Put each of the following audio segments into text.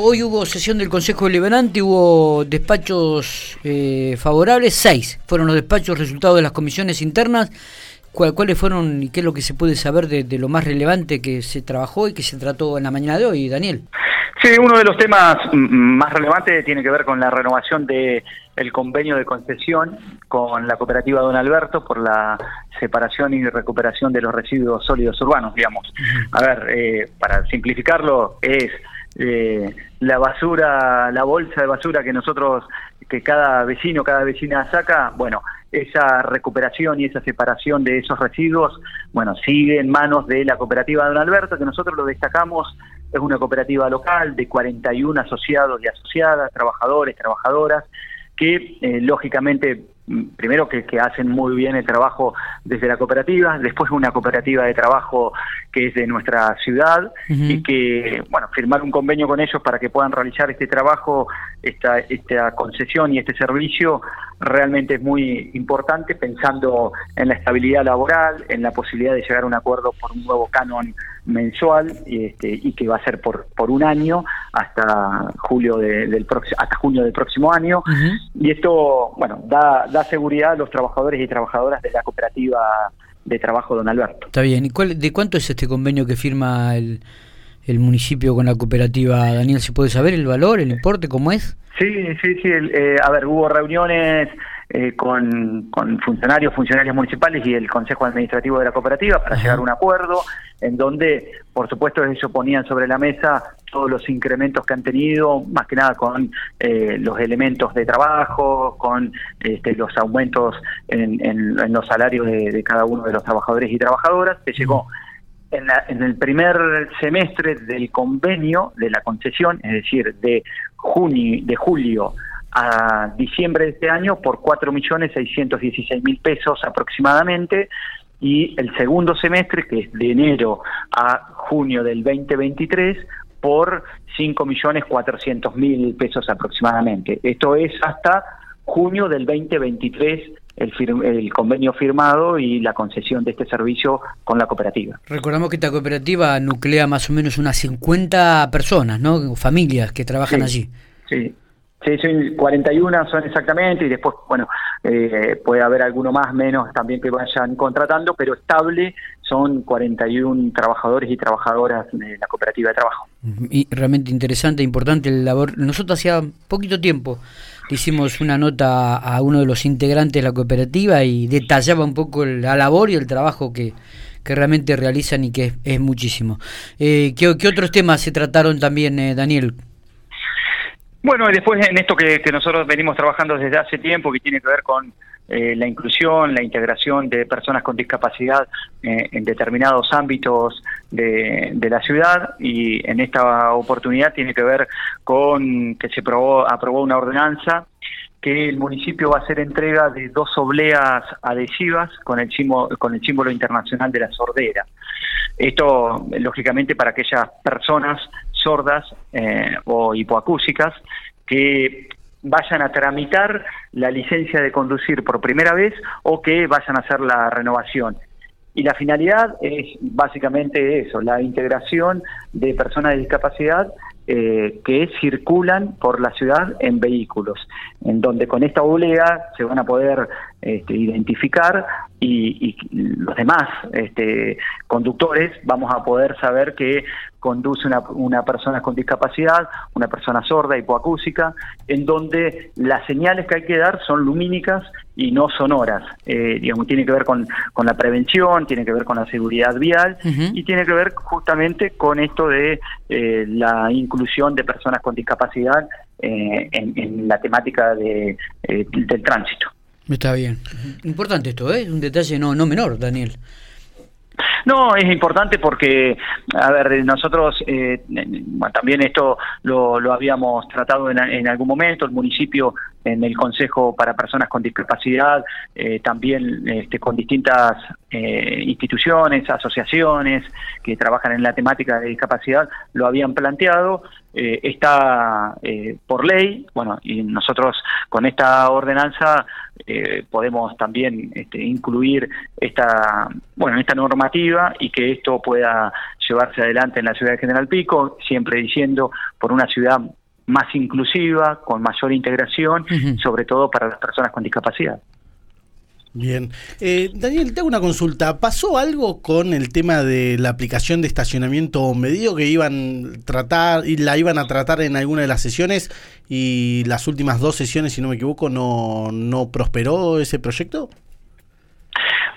Hoy hubo sesión del Consejo Deliberante, hubo despachos eh, favorables, seis fueron los despachos resultados de las comisiones internas. ¿Cuáles fueron y qué es lo que se puede saber de, lo más relevante que se trabajó y que se trató en la mañana de hoy, Daniel? Sí, uno de los temas más relevantes tiene que ver con la renovación de el convenio de concesión con la cooperativa Don Alberto por la separación y recuperación de los residuos sólidos urbanos, digamos. A ver, eh, para simplificarlo, es eh, la basura, la bolsa de basura que nosotros, que cada vecino, cada vecina saca, bueno, esa recuperación y esa separación de esos residuos, bueno, sigue en manos de la cooperativa Don Alberto, que nosotros lo destacamos, es una cooperativa local de 41 asociados y asociadas, trabajadores, trabajadoras, que eh, lógicamente primero que, hacen muy bien el trabajo desde la cooperativa, después una cooperativa de trabajo que es de nuestra ciudad y que, bueno, firmar un convenio con ellos para que puedan realizar este trabajo, esta, esta concesión y este servicio realmente es muy importante pensando en la estabilidad laboral, en la posibilidad de llegar a un acuerdo por un nuevo canon mensual y, este, y que va a ser por, por un año hasta julio del hasta junio del próximo año. Y esto bueno da, da seguridad a los trabajadores y trabajadoras de la cooperativa de trabajo Don Alberto. Está bien, ¿y cuál, de cuánto es este convenio que firma el, el municipio con la cooperativa? Daniel, ¿se puede saber el valor, el importe, cómo es? Sí, sí, sí, eh, a ver, hubo reuniones eh, con, con, funcionarios, funcionarios municipales y el Consejo Administrativo de la Cooperativa para llegar a un acuerdo en donde, por supuesto, ellos ponían sobre la mesa todos los incrementos que han tenido, más que nada con eh, los elementos de trabajo, con este, los aumentos en, en, los salarios de, cada uno de los trabajadores y trabajadoras, que llegó en, en, el primer semestre del convenio de la concesión, es decir, de junio, de julio a diciembre de este año por 4.616.000 pesos aproximadamente y el segundo semestre, que es de enero a junio del 2023, por 5.400.000 pesos aproximadamente. Esto es hasta junio del 2023 el, el, convenio firmado y la concesión de este servicio con la cooperativa. Recordamos que esta cooperativa nuclea más o menos unas 50 personas, ¿no? Familias que trabajan allí. Sí, Sí, son 41 son exactamente, y después, bueno, eh, puede haber alguno más, menos también que vayan contratando, pero estable son 41 trabajadores y trabajadoras de la cooperativa de trabajo. Y realmente interesante, importante el labor. Nosotros hacía poquito tiempo hicimos una nota a uno de los integrantes de la cooperativa y detallaba un poco la labor y el trabajo que, que realmente realizan y que es, muchísimo. Eh, ¿qué, otros temas se trataron también, eh, Daniel? Bueno, y después en esto que, nosotros venimos trabajando desde hace tiempo, que tiene que ver con eh, la inclusión, la integración de personas con discapacidad eh, en determinados ámbitos de, la ciudad y en esta oportunidad tiene que ver con que se aprobó, aprobó una ordenanza que el municipio va a hacer entrega de dos obleas adhesivas con el símbolo, con el símbolo internacional de la sordera. Esto, lógicamente, para aquellas personas sordas eh, o hipoacúsicas que vayan a tramitar la licencia de conducir por primera vez o que vayan a hacer la renovación. Y la finalidad es básicamente eso, la integración de personas de discapacidad eh, que circulan por la ciudad en vehículos, en donde con esta oblea se van a poder este, identificar y, los demás este, conductores vamos a poder saber que conduce una, una, persona con discapacidad, una persona sorda, hipoacúsica, en donde las señales que hay que dar son lumínicas y no sonoras. Eh, digamos, tiene que ver con, con, la prevención, tiene que ver con la seguridad vial y tiene que ver justamente con esto de eh, la inclusión de personas con discapacidad eh, en, la temática de, del tránsito. Está bien. Importante esto, ¿eh? Un detalle no, no menor, Daniel. No, es importante porque, a ver, nosotros eh, también esto lo, lo habíamos tratado en, en, algún momento, el municipio en el Consejo para Personas con Discapacidad, eh, también este, con distintas eh, instituciones, asociaciones que trabajan en la temática de discapacidad, lo habían planteado. Eh, está por ley, bueno, y nosotros con esta ordenanza podemos también este, incluir esta, bueno, esta normativa y que esto pueda llevarse adelante en la ciudad de General Pico, siempre diciendo por una ciudad más inclusiva, con mayor integración, sobre todo para las personas con discapacidad. Bien. Eh, Daniel, te hago una consulta. ¿Pasó algo con el tema de la aplicación de estacionamiento medido que iban a tratar y la iban a tratar en alguna de las sesiones y las últimas dos sesiones, si no me equivoco, no, no prosperó ese proyecto?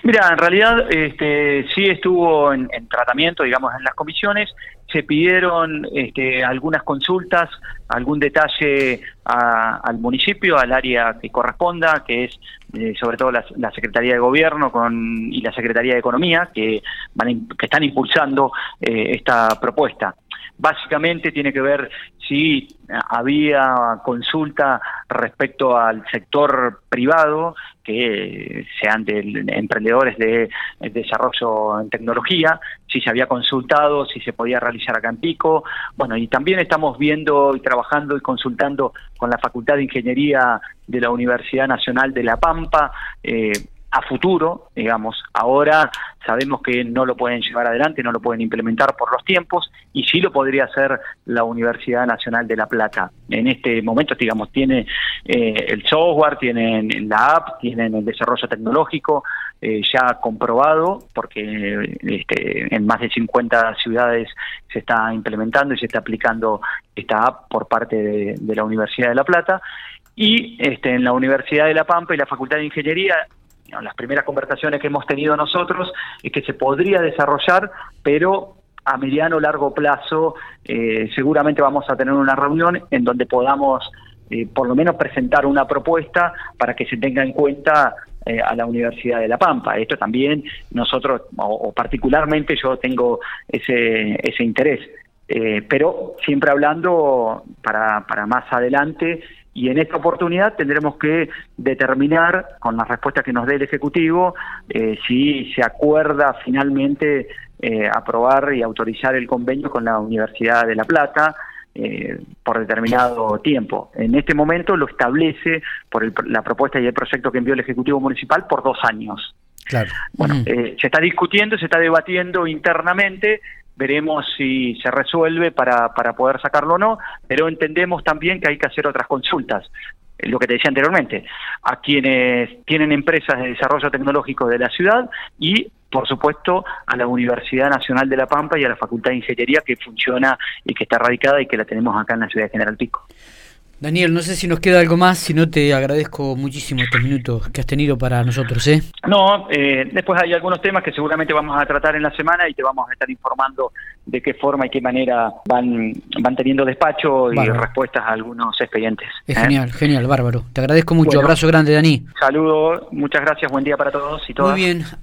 Mira, en realidad este, sí estuvo en, tratamiento, digamos, en las comisiones. Se pidieron este, algunas consultas, algún detalle al municipio, al área que corresponda, que es eh, sobre todo la, Secretaría de Gobierno con, y la Secretaría de Economía, que, van, que están impulsando eh, esta propuesta. Básicamente tiene que ver si había consulta respecto al sector privado, que sean de emprendedores de, desarrollo en tecnología, si se había consultado, si se podía realizar acá en Pico. Bueno, y también estamos viendo y trabajando y consultando con la Facultad de Ingeniería de la Universidad Nacional de La Pampa. Eh, a futuro, digamos, ahora sabemos que no lo pueden llevar adelante, no lo pueden implementar por los tiempos y sí lo podría hacer la Universidad Nacional de La Plata. En este momento, digamos, tiene eh, el software, tienen la app, tienen el desarrollo tecnológico eh, ya comprobado, porque este, en más de 50 ciudades se está implementando y se está aplicando esta app por parte de, de la Universidad de La Plata. Y este, en la Universidad de La Pampa y la Facultad de Ingeniería las primeras conversaciones que hemos tenido nosotros es que se podría desarrollar, pero a mediano o largo plazo eh, seguramente vamos a tener una reunión en donde podamos eh, por lo menos presentar una propuesta para que se tenga en cuenta eh, a la Universidad de La Pampa. Esto también nosotros, o, particularmente yo tengo ese, ese interés, pero siempre hablando para, para más adelante y en esta oportunidad tendremos que determinar, con las respuestas que nos dé el Ejecutivo, eh, si se acuerda finalmente eh, aprobar y autorizar el convenio con la Universidad de La Plata eh, por determinado tiempo. En este momento lo establece por la propuesta y el proyecto que envió el Ejecutivo Municipal por dos años. Claro. Bueno, se está discutiendo, se está debatiendo internamente veremos si se resuelve para, para poder sacarlo o no, pero entendemos también que hay que hacer otras consultas lo que te decía anteriormente, a quienes tienen empresas de desarrollo tecnológico de la ciudad y, por supuesto, a la Universidad Nacional de La Pampa y a la Facultad de Ingeniería que funciona y que está radicada y que la tenemos acá en la ciudad de General Pico. Daniel, no sé si nos queda algo más, si no te agradezco muchísimo estos minutos que has tenido para nosotros. ¿eh? No, eh, después hay algunos temas que seguramente vamos a tratar en la semana y te vamos a estar informando de qué forma y qué manera van, van teniendo despacho y respuestas a algunos expedientes. Es ¿eh? genial, genial, bárbaro. Te agradezco mucho. Abrazo grande, Dani. Saludos, muchas gracias, buen día para todos y todas. Muy bien.